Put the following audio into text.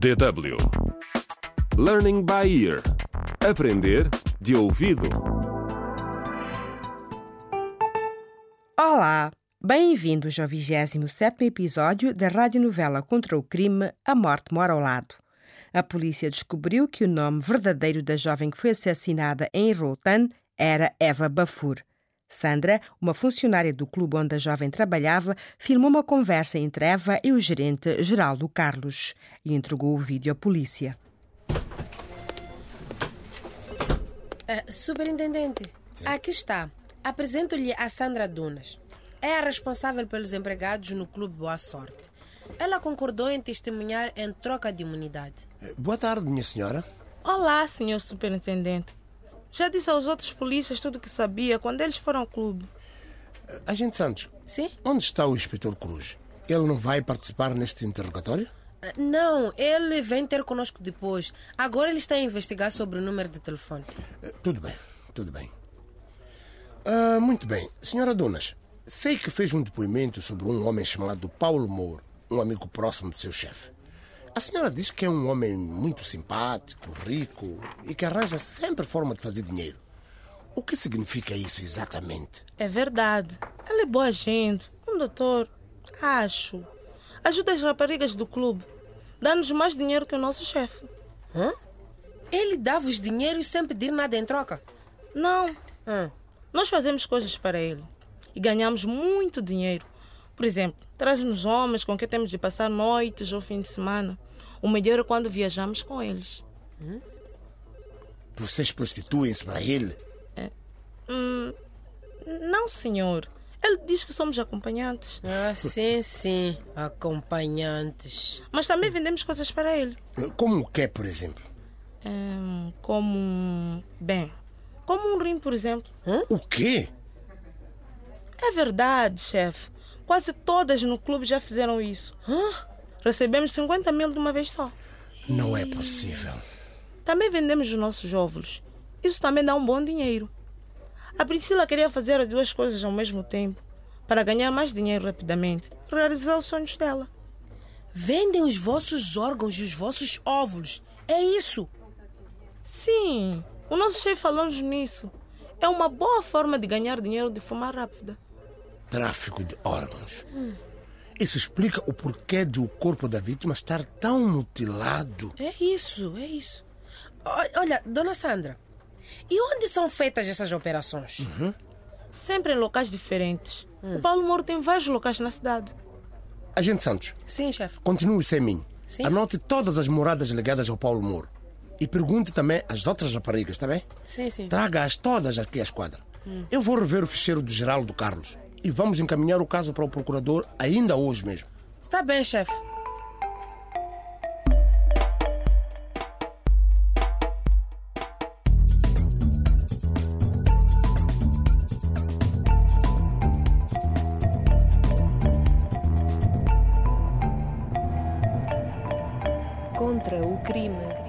DW Learning by Ear Aprender de ouvido. Olá, bem-vindos ao 27 episódio da radionovela contra o crime A Morte Mora ao Lado. A polícia descobriu que o nome verdadeiro da jovem que foi assassinada em Rotan era Eva Bafur. Sandra, uma funcionária do clube onde a jovem trabalhava, filmou uma conversa entre Eva e o gerente Geraldo Carlos e entregou o vídeo à polícia. Uh, superintendente, aqui está. Apresento-lhe a Sandra Dunas. É a responsável pelos empregados no Clube Boa Sorte. Ela concordou em testemunhar em troca de imunidade. Boa tarde, minha senhora. Olá, senhor superintendente. Já disse aos outros polícias tudo o que sabia quando eles foram ao clube. Agente Santos, Sim? onde está o inspetor Cruz? Ele não vai participar neste interrogatório? Uh, Não, ele vem ter conosco depois. Agora ele está a investigar sobre o número de telefone. Eh, Tudo bem, tudo bem. Ah, muito bem. Senhora Donas, sei que fez um depoimento sobre um homem chamado Paulo Moura, um amigo próximo do seu chefe. A senhora diz que é um homem muito simpático, rico e que arranja sempre forma de fazer dinheiro. O que significa isso exatamente? É verdade. Ele é boa gente. Um doutor. Acho. Ajuda as raparigas do clube. Dá-nos mais dinheiro que o nosso chefe. Hã? Ele dá-vos dinheiro sem pedir nada em troca? Não. Hã? Nós fazemos coisas para ele. E ganhamos muito dinheiro. Por exemplo, traz-nos homens com quem temos de passar noites ou fim de semana. O melhor é quando viajamos com eles. Vocês prostituem-se para ele? Hum, não, senhor. Ele diz que somos acompanhantes. Ah, sim, sim. Acompanhantes. Mas também vendemos coisas para ele. Como o que, por exemplo? Hum, como. Bem, como um rim, por exemplo. O quê? É verdade, chefe. Quase todas no clube já fizeram isso. Recebemos 50 mil de uma vez só. Não é possível. Também vendemos os nossos óvulos. Isso também dá um bom dinheiro. A Priscila queria fazer as duas coisas ao mesmo tempo para ganhar mais dinheiro rapidamente e realizar os sonhos dela. Vendem os vossos órgãos e os vossos óvulos. É isso. Sim, o nosso chefe falou-nos nisso. É uma boa forma de ganhar dinheiro de forma rápida. Tráfico de órgãos. Isso explica o porquê de o corpo da vítima estar tão mutilado. É isso, é isso. Olha, dona Sandra, e onde são feitas essas operações? Sempre em locais diferentes. O Paulo Moro tem vários locais na cidade. Agente Santos, Sim, chefe. continue sem mim. Sim. Anote todas as moradas ligadas ao Paulo Moro. E pergunte também às outras raparigas, está bem? Sim, sim. Traga-as todas aqui à esquadra. Eu vou rever o ficheiro do Geraldo Carlos e vamos encaminhar o caso para o procurador ainda hoje mesmo. Está bem, chefe. Contra o crime.